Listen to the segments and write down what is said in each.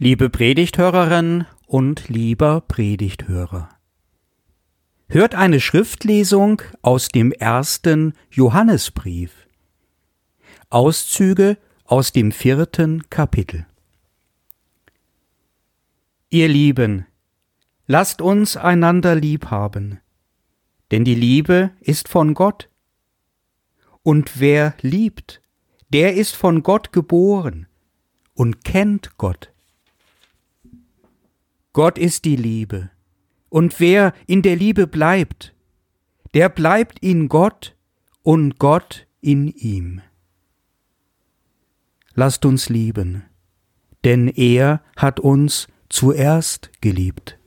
Liebe Predigthörerin und lieber Predigthörer. Hört eine Schriftlesung aus dem ersten Johannesbrief. Auszüge aus dem vierten Kapitel. Ihr Lieben, lasst uns einander lieb haben, denn die Liebe ist von Gott. Und wer liebt, der ist von Gott geboren und kennt Gott. Gott ist die Liebe, und wer in der Liebe bleibt, der bleibt in Gott und Gott in ihm. Lasst uns lieben, denn er hat uns zuerst geliebt.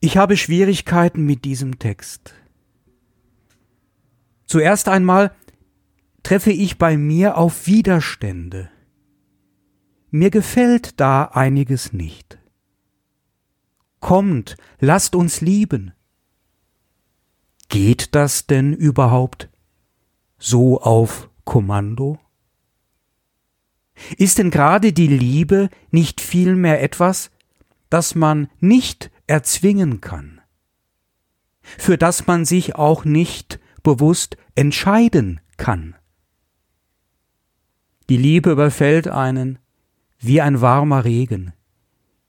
Ich habe Schwierigkeiten mit diesem Text. Zuerst einmal treffe ich bei mir auf Widerstände. Mir gefällt da einiges nicht. Kommt, lasst uns lieben. Geht das denn überhaupt so auf Kommando? Ist denn gerade die Liebe nicht vielmehr etwas, das man nicht erzwingen kann, für das man sich auch nicht bewusst entscheiden kann? Die Liebe überfällt einen, wie ein warmer Regen,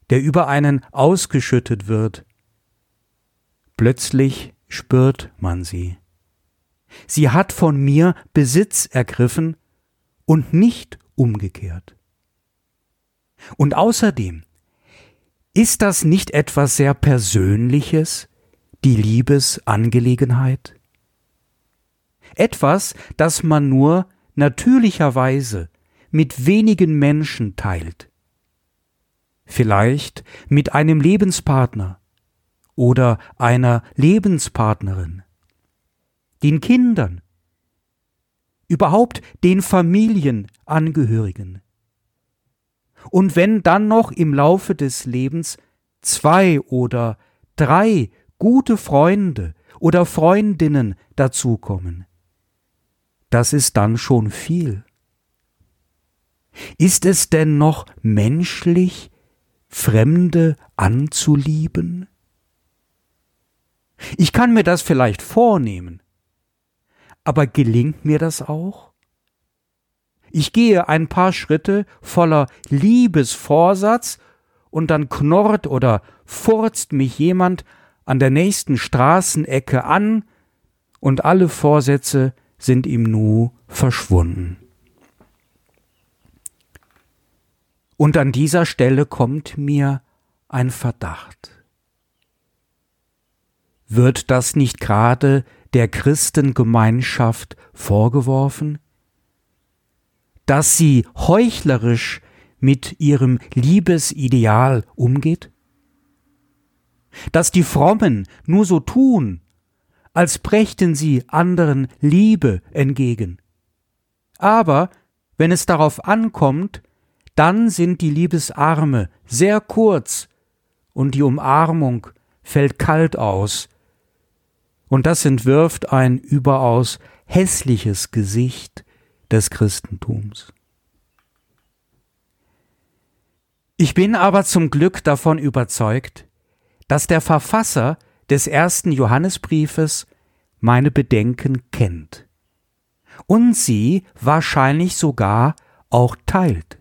der über einen ausgeschüttet wird. Plötzlich spürt man sie. Sie hat von mir Besitz ergriffen und nicht umgekehrt. Und außerdem, ist das nicht etwas sehr Persönliches, die Liebesangelegenheit? Etwas, das man nur natürlicherweise mit wenigen Menschen teilt. Vielleicht mit einem Lebenspartner oder einer Lebenspartnerin, den Kindern, überhaupt den Familienangehörigen. Und wenn dann noch im Laufe des Lebens zwei oder drei gute Freunde oder Freundinnen dazukommen, das ist dann schon viel. Ist es denn noch menschlich, Fremde anzulieben? Ich kann mir das vielleicht vornehmen, aber gelingt mir das auch? Ich gehe ein paar Schritte voller Liebesvorsatz und dann knurrt oder furzt mich jemand an der nächsten Straßenecke an und alle Vorsätze sind ihm nu verschwunden. Und an dieser Stelle kommt mir ein Verdacht. Wird das nicht gerade der Christengemeinschaft vorgeworfen? Dass sie heuchlerisch mit ihrem Liebesideal umgeht? Dass die Frommen nur so tun, als brächten sie anderen Liebe entgegen. Aber wenn es darauf ankommt, dann sind die Liebesarme sehr kurz und die Umarmung fällt kalt aus. Und das entwirft ein überaus hässliches Gesicht des Christentums. Ich bin aber zum Glück davon überzeugt, dass der Verfasser des ersten Johannesbriefes meine Bedenken kennt und sie wahrscheinlich sogar auch teilt.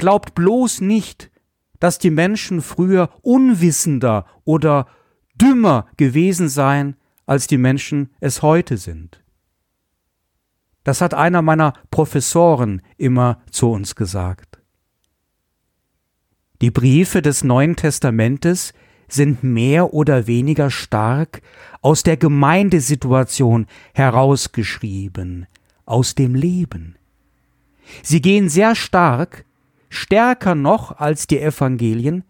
Glaubt bloß nicht, dass die Menschen früher unwissender oder dümmer gewesen seien, als die Menschen es heute sind. Das hat einer meiner Professoren immer zu uns gesagt. Die Briefe des Neuen Testamentes sind mehr oder weniger stark aus der Gemeindesituation herausgeschrieben, aus dem Leben. Sie gehen sehr stark stärker noch als die Evangelien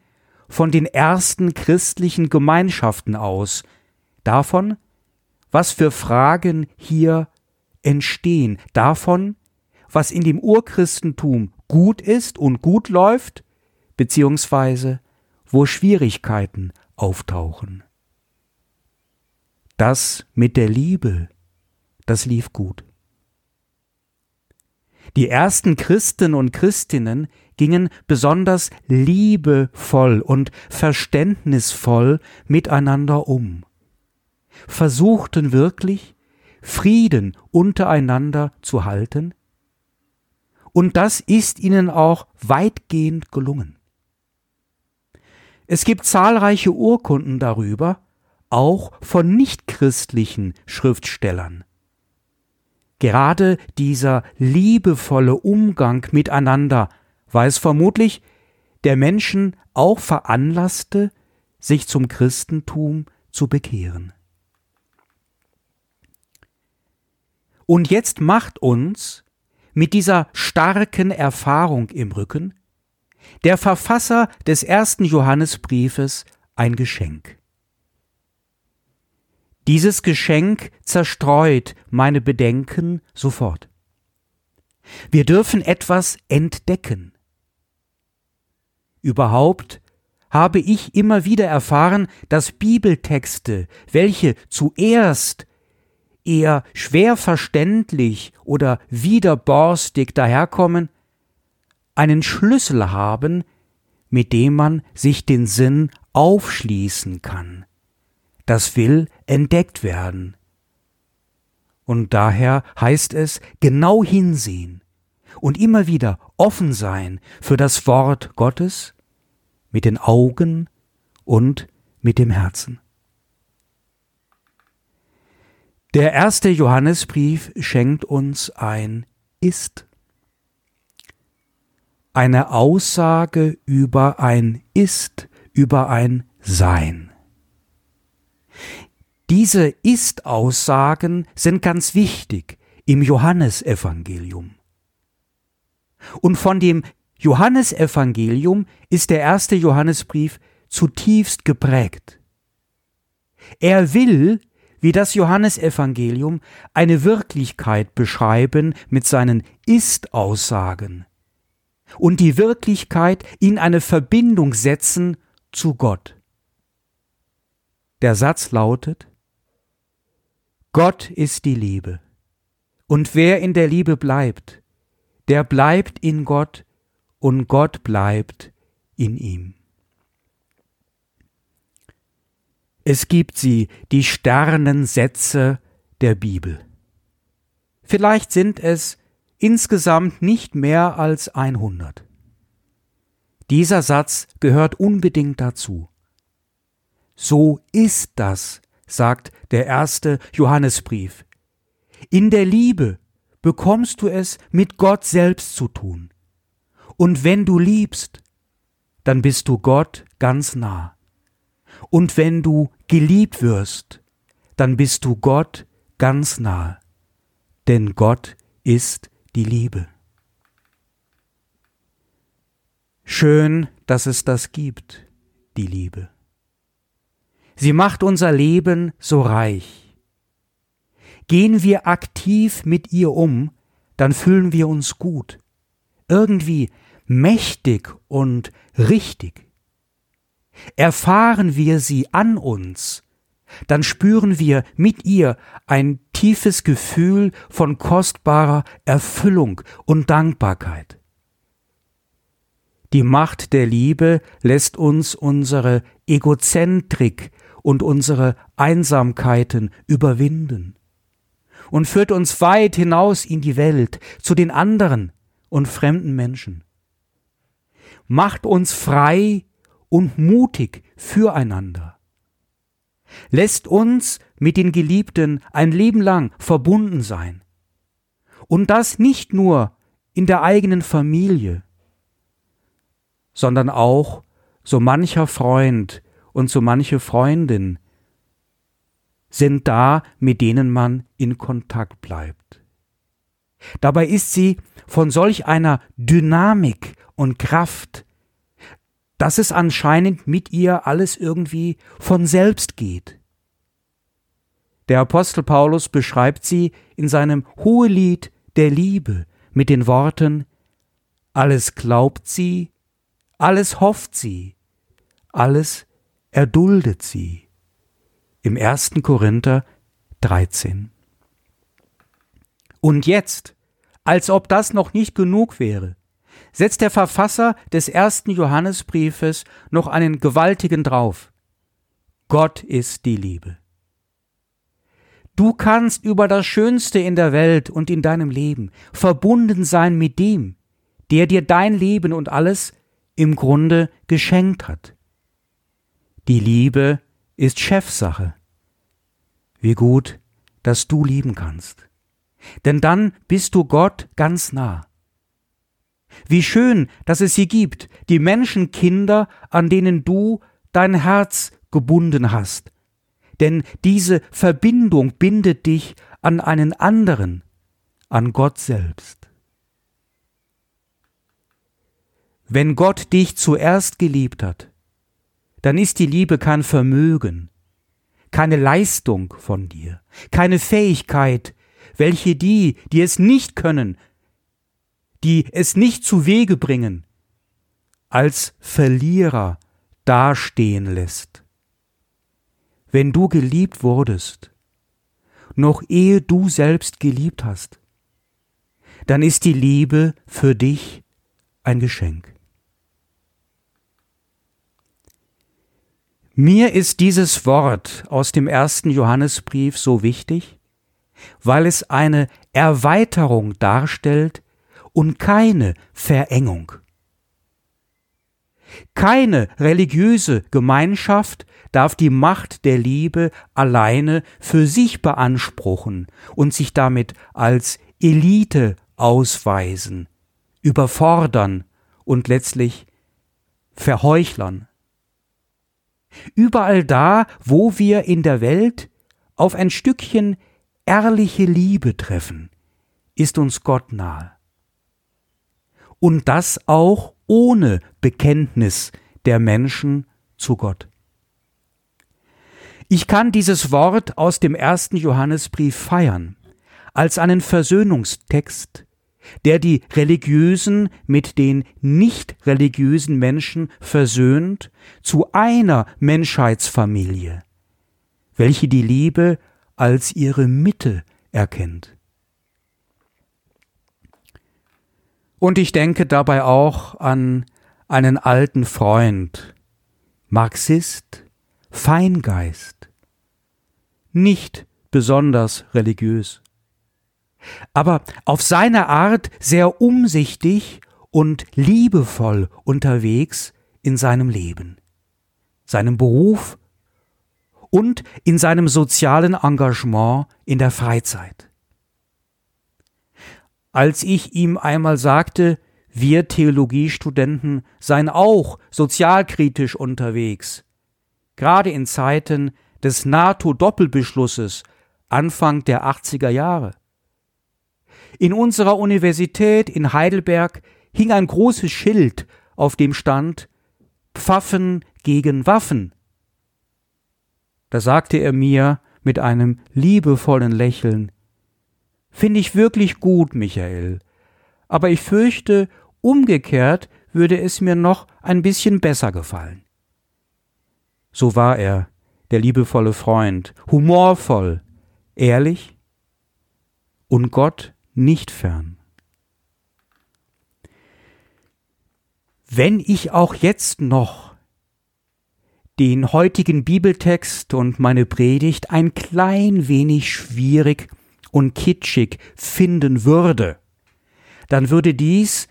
von den ersten christlichen Gemeinschaften aus, davon, was für Fragen hier entstehen, davon, was in dem Urchristentum gut ist und gut läuft, beziehungsweise wo Schwierigkeiten auftauchen. Das mit der Liebe, das lief gut. Die ersten Christen und Christinnen gingen besonders liebevoll und verständnisvoll miteinander um, versuchten wirklich Frieden untereinander zu halten, und das ist ihnen auch weitgehend gelungen. Es gibt zahlreiche Urkunden darüber, auch von nichtchristlichen Schriftstellern. Gerade dieser liebevolle Umgang miteinander war es vermutlich, der Menschen auch veranlasste, sich zum Christentum zu bekehren. Und jetzt macht uns mit dieser starken Erfahrung im Rücken der Verfasser des ersten Johannesbriefes ein Geschenk. Dieses Geschenk zerstreut meine Bedenken sofort. Wir dürfen etwas entdecken. Überhaupt habe ich immer wieder erfahren, dass Bibeltexte, welche zuerst eher schwer verständlich oder widerborstig daherkommen, einen Schlüssel haben, mit dem man sich den Sinn aufschließen kann. Das will entdeckt werden. Und daher heißt es genau hinsehen und immer wieder offen sein für das Wort Gottes mit den Augen und mit dem Herzen. Der erste Johannesbrief schenkt uns ein Ist. Eine Aussage über ein Ist, über ein Sein. Diese Ist-Aussagen sind ganz wichtig im Johannesevangelium. Und von dem Johannesevangelium ist der erste Johannesbrief zutiefst geprägt. Er will wie das Johannesevangelium eine Wirklichkeit beschreiben mit seinen Ist-Aussagen und die Wirklichkeit in eine Verbindung setzen zu Gott. Der Satz lautet, Gott ist die Liebe, und wer in der Liebe bleibt, der bleibt in Gott und Gott bleibt in ihm. Es gibt sie, die Sternensätze der Bibel. Vielleicht sind es insgesamt nicht mehr als 100. Dieser Satz gehört unbedingt dazu. So ist das, sagt der erste Johannesbrief. In der Liebe bekommst du es mit Gott selbst zu tun. Und wenn du liebst, dann bist du Gott ganz nah. Und wenn du geliebt wirst, dann bist du Gott ganz nahe. Denn Gott ist die Liebe. Schön, dass es das gibt, die Liebe. Sie macht unser Leben so reich. Gehen wir aktiv mit ihr um, dann fühlen wir uns gut, irgendwie mächtig und richtig. Erfahren wir sie an uns, dann spüren wir mit ihr ein tiefes Gefühl von kostbarer Erfüllung und Dankbarkeit. Die Macht der Liebe lässt uns unsere Egozentrik und unsere Einsamkeiten überwinden und führt uns weit hinaus in die Welt zu den anderen und fremden Menschen. Macht uns frei und mutig füreinander. Lässt uns mit den Geliebten ein Leben lang verbunden sein. Und das nicht nur in der eigenen Familie, sondern auch so mancher Freund und so manche Freundin sind da, mit denen man in Kontakt bleibt. Dabei ist sie von solch einer Dynamik und Kraft, dass es anscheinend mit ihr alles irgendwie von selbst geht. Der Apostel Paulus beschreibt sie in seinem Hohelied der Liebe mit den Worten Alles glaubt sie, alles hofft sie, alles erduldet sie. Im 1. Korinther 13. Und jetzt, Als ob das noch nicht genug wäre, setzt der Verfasser des ersten Johannesbriefes noch einen gewaltigen drauf. Gott ist die Liebe. Du kannst über das Schönste in der Welt und in deinem Leben verbunden sein mit dem, der dir dein Leben und alles im Grunde geschenkt hat. Die Liebe ist Chefsache. Wie gut, dass du lieben kannst. Denn dann bist du Gott ganz nah. Wie schön, dass es sie gibt, die Menschenkinder, an denen du dein Herz gebunden hast. Denn diese Verbindung bindet dich an einen anderen, an Gott selbst. Wenn Gott dich zuerst geliebt hat, dann ist die Liebe kein Vermögen, keine Leistung von dir, keine Fähigkeit, welche die, die es nicht können, die es nicht zu Wege bringen, als Verlierer dastehen lässt. Wenn du geliebt wurdest, noch ehe du selbst geliebt hast, dann ist die Liebe für dich ein Geschenk. Mir ist dieses Wort aus dem ersten Johannesbrief so wichtig, weil es eine Erweiterung darstellt und keine Verengung. Keine religiöse Gemeinschaft darf die Macht der Liebe alleine für sich beanspruchen und sich damit als Elite ausweisen, überfordern und letztlich verheuchlern. Überall da, wo wir in der Welt auf ein Stückchen ehrliche Liebe treffen, ist uns Gott nahe. Und das auch ohne Bekenntnis der Menschen zu Gott. Ich kann dieses Wort aus dem ersten Johannesbrief feiern, als einen Versöhnungstext, der die religiösen mit den nicht religiösen Menschen versöhnt zu einer Menschheitsfamilie, welche die Liebe als ihre Mitte erkennt. Und ich denke dabei auch an einen alten Freund, Marxist, Feingeist, nicht besonders religiös, aber auf seine Art sehr umsichtig und liebevoll unterwegs in seinem Leben, seinem Beruf und in seinem sozialen Engagement in der Freizeit. Als ich ihm einmal sagte, wir Theologiestudenten seien auch sozialkritisch unterwegs, gerade in Zeiten des NATO-Doppelbeschlusses Anfang der 80er Jahre. In unserer Universität in Heidelberg hing ein großes Schild, auf dem stand Pfaffen gegen Waffen. Da sagte er mir mit einem liebevollen Lächeln Finde ich wirklich gut, Michael. Aber ich fürchte, umgekehrt würde es mir noch ein bisschen besser gefallen. So war er, der liebevolle Freund, humorvoll, ehrlich und Gott nicht fern. Wenn ich auch jetzt noch den heutigen Bibeltext und meine Predigt ein klein wenig schwierig und kitschig finden würde, dann würde dies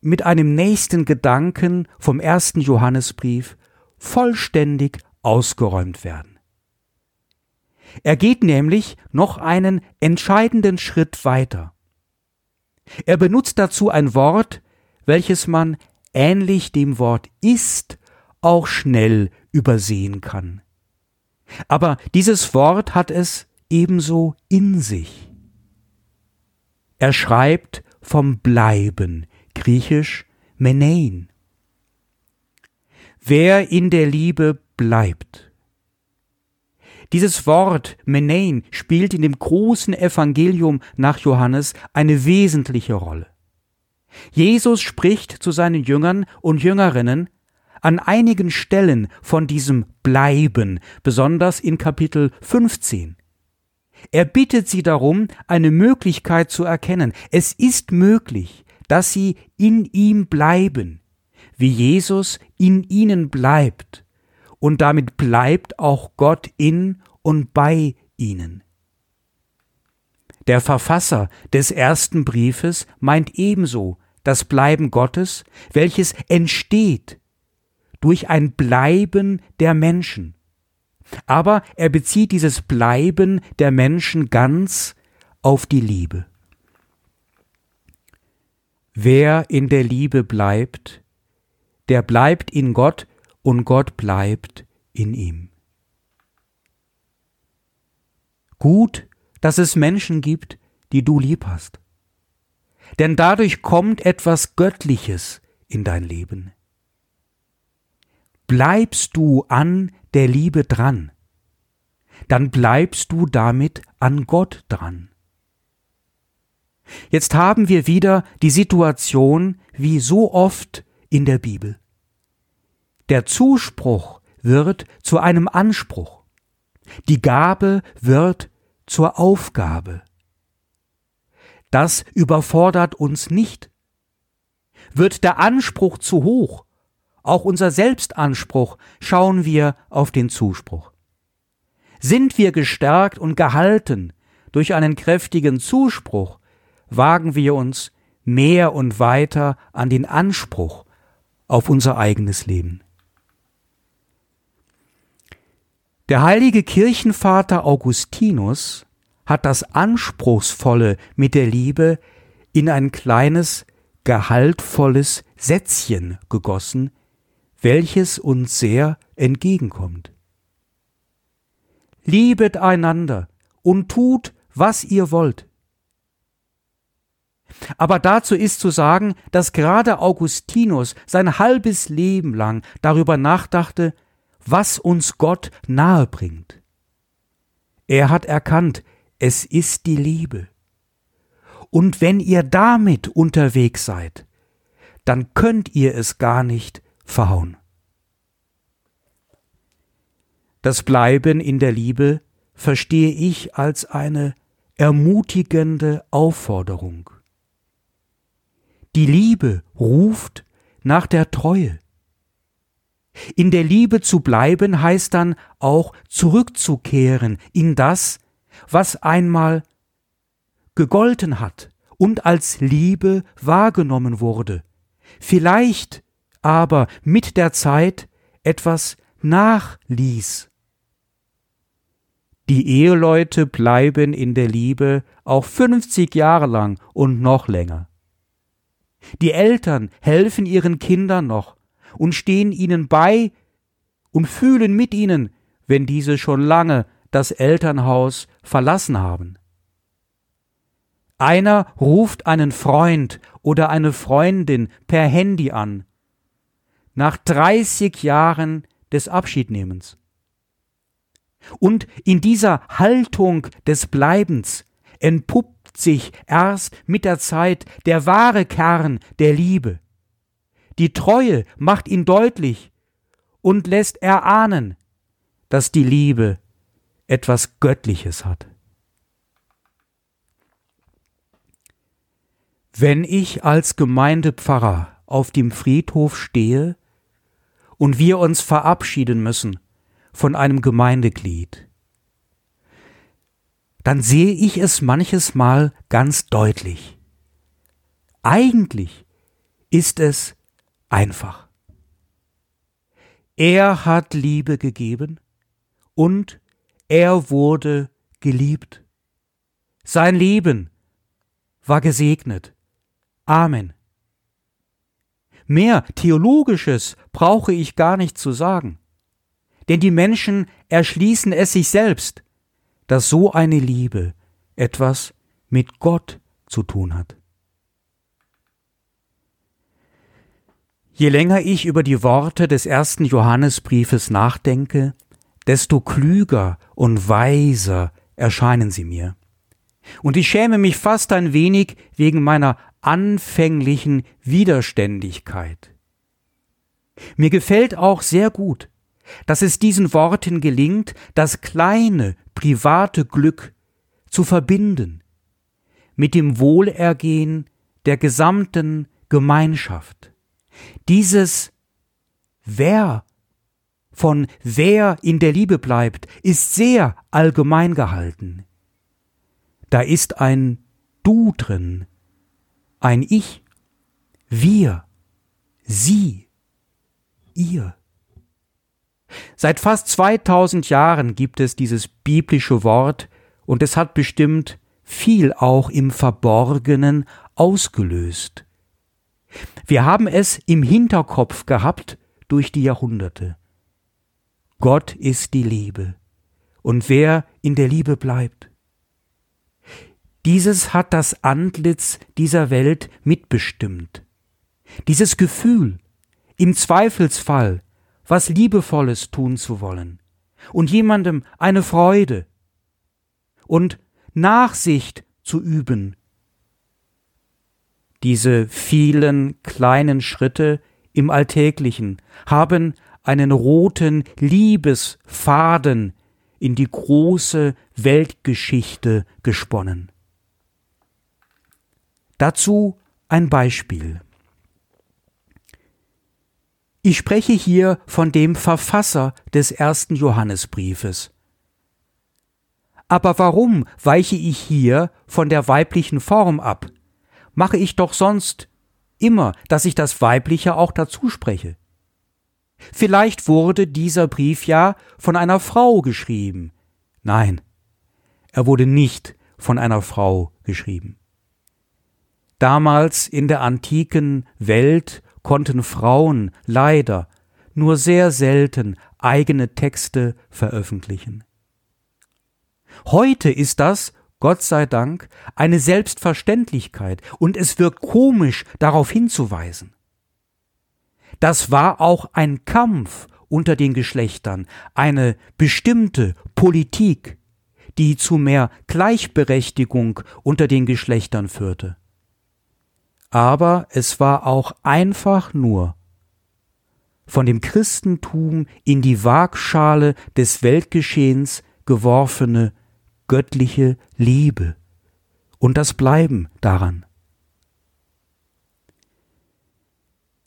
mit einem nächsten Gedanken vom ersten Johannesbrief vollständig ausgeräumt werden. Er geht nämlich noch einen entscheidenden Schritt weiter. Er benutzt dazu ein Wort, welches man ähnlich dem Wort ist auch schnell übersehen kann. Aber dieses Wort hat es ebenso in sich. Er schreibt vom Bleiben, griechisch Menein. Wer in der Liebe bleibt. Dieses Wort Menein spielt in dem großen Evangelium nach Johannes eine wesentliche Rolle. Jesus spricht zu seinen Jüngern und Jüngerinnen an einigen Stellen von diesem Bleiben, besonders in Kapitel 15. Er bittet sie darum, eine Möglichkeit zu erkennen. Es ist möglich, dass sie in ihm bleiben, wie Jesus in ihnen bleibt, und damit bleibt auch Gott in und bei ihnen. Der Verfasser des ersten Briefes meint ebenso das Bleiben Gottes, welches entsteht durch ein Bleiben der Menschen. Aber er bezieht dieses Bleiben der Menschen ganz auf die Liebe. Wer in der Liebe bleibt, der bleibt in Gott und Gott bleibt in ihm. Gut, dass es Menschen gibt, die du lieb hast. Denn dadurch kommt etwas Göttliches in dein Leben. Bleibst du an der Liebe dran, dann bleibst du damit an Gott dran. Jetzt haben wir wieder die Situation wie so oft in der Bibel. Der Zuspruch wird zu einem Anspruch. Die Gabe wird zur Aufgabe. Das überfordert uns nicht. Wird der Anspruch zu hoch, auch unser Selbstanspruch, schauen wir auf den Zuspruch. Sind wir gestärkt und gehalten durch einen kräftigen Zuspruch, wagen wir uns mehr und weiter an den Anspruch auf unser eigenes Leben. Der heilige Kirchenvater Augustinus hat das Anspruchsvolle mit der Liebe in ein kleines, gehaltvolles Sätzchen gegossen, welches uns sehr entgegenkommt. Liebet einander und tut, was ihr wollt. Aber dazu ist zu sagen, dass gerade Augustinus sein halbes Leben lang darüber nachdachte, was uns Gott nahe bringt. Er hat erkannt, es ist die Liebe. Und wenn ihr damit unterwegs seid, dann könnt ihr es gar nicht verhauen. Das Bleiben in der Liebe verstehe ich als eine ermutigende Aufforderung. Die Liebe ruft nach der Treue. In der Liebe zu bleiben heißt dann auch zurückzukehren in das, was einmal gegolten hat und als Liebe wahrgenommen wurde, vielleicht aber mit der Zeit etwas nachließ. Die Eheleute bleiben in der Liebe auch 50 Jahre lang und noch länger. Die Eltern helfen ihren Kindern noch und stehen ihnen bei und fühlen mit ihnen, wenn diese schon lange das Elternhaus verlassen haben. Einer ruft einen Freund oder eine Freundin per Handy an, nach 30 Jahren des Abschiednehmens. Und in dieser Haltung des Bleibens entpuppt sich erst mit der Zeit der wahre Kern der Liebe. Die Treue macht ihn deutlich und lässt erahnen, dass die Liebe etwas Göttliches hat. Wenn ich als Gemeindepfarrer auf dem Friedhof stehe und wir uns verabschieden müssen von einem Gemeindeglied, dann sehe ich es manches Mal ganz deutlich. Eigentlich ist es einfach. Er hat Liebe gegeben und er wurde geliebt. Sein Leben war gesegnet. Amen. Mehr Theologisches brauche ich gar nicht zu sagen. Denn die Menschen erschließen es sich selbst dass so eine Liebe etwas mit Gott zu tun hat. Je länger ich über die Worte des ersten Johannesbriefes nachdenke, desto klüger und weiser erscheinen sie mir. Und ich schäme mich fast ein wenig wegen meiner anfänglichen Widerständigkeit. Mir gefällt auch sehr gut, dass es diesen Worten gelingt, das kleine, private Glück zu verbinden mit dem Wohlergehen der gesamten Gemeinschaft. Dieses Wer von wer in der Liebe bleibt, ist sehr allgemein gehalten. Da ist ein Du drin, ein Ich, wir, sie, ihr. Seit fast 2000 Jahren gibt es dieses biblische Wort und es hat bestimmt viel auch im Verborgenen ausgelöst. Wir haben es im Hinterkopf gehabt durch die Jahrhunderte. Gott ist die Liebe, und wer in der Liebe bleibt. Dieses hat das Antlitz dieser Welt mitbestimmt. Dieses Gefühl, im Zweifelsfall was Liebevolles tun zu wollen und jemandem eine Freude und Nachsicht zu üben. Diese vielen kleinen Schritte im Alltäglichen haben einen roten Liebesfaden in die große Weltgeschichte gesponnen. Dazu ein Beispiel. Ich spreche hier von dem Verfasser des ersten Johannesbriefes. Aber warum weiche ich hier von der weiblichen Form ab? Mache ich doch sonst immer, dass ich das Weibliche auch dazu spreche. Vielleicht wurde dieser Brief ja von einer Frau geschrieben. Nein, er wurde nicht von einer Frau geschrieben. Damals in der antiken Welt konnten Frauen leider nur sehr selten eigene Texte veröffentlichen. Heute ist das, Gott sei Dank, eine Selbstverständlichkeit und es wirkt komisch, darauf hinzuweisen. Das war auch ein Kampf unter den Geschlechtern, eine bestimmte Politik, die zu mehr Gleichberechtigung unter den Geschlechtern führte aber es war auch einfach nur von dem Christentum in die Waagschale des Weltgeschehens geworfene göttliche Liebe und das Bleiben daran.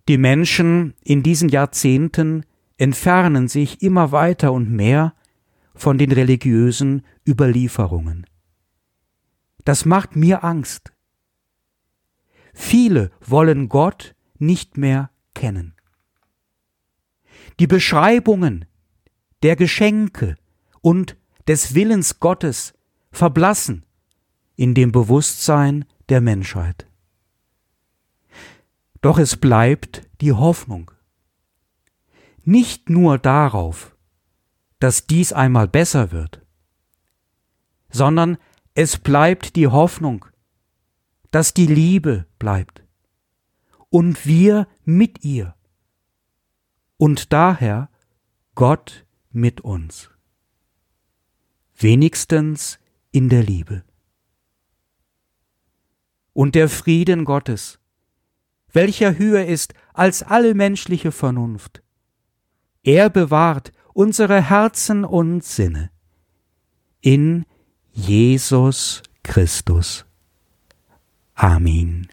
Die Menschen in diesen Jahrzehnten entfernen sich immer weiter und mehr von den religiösen Überlieferungen. Das macht mir Angst. Viele wollen Gott nicht mehr kennen. Die Beschreibungen der Geschenke und des Willens Gottes verblassen in dem Bewusstsein der Menschheit. Doch es bleibt die Hoffnung. Nicht nur darauf, dass dies einmal besser wird, sondern es bleibt die Hoffnung, dass die Liebe bleibt und wir mit ihr und daher Gott mit uns. Wenigstens in der Liebe. Und der Frieden Gottes, welcher höher ist als alle menschliche Vernunft, er bewahrt unsere Herzen und Sinne in Jesus Christus. Amen.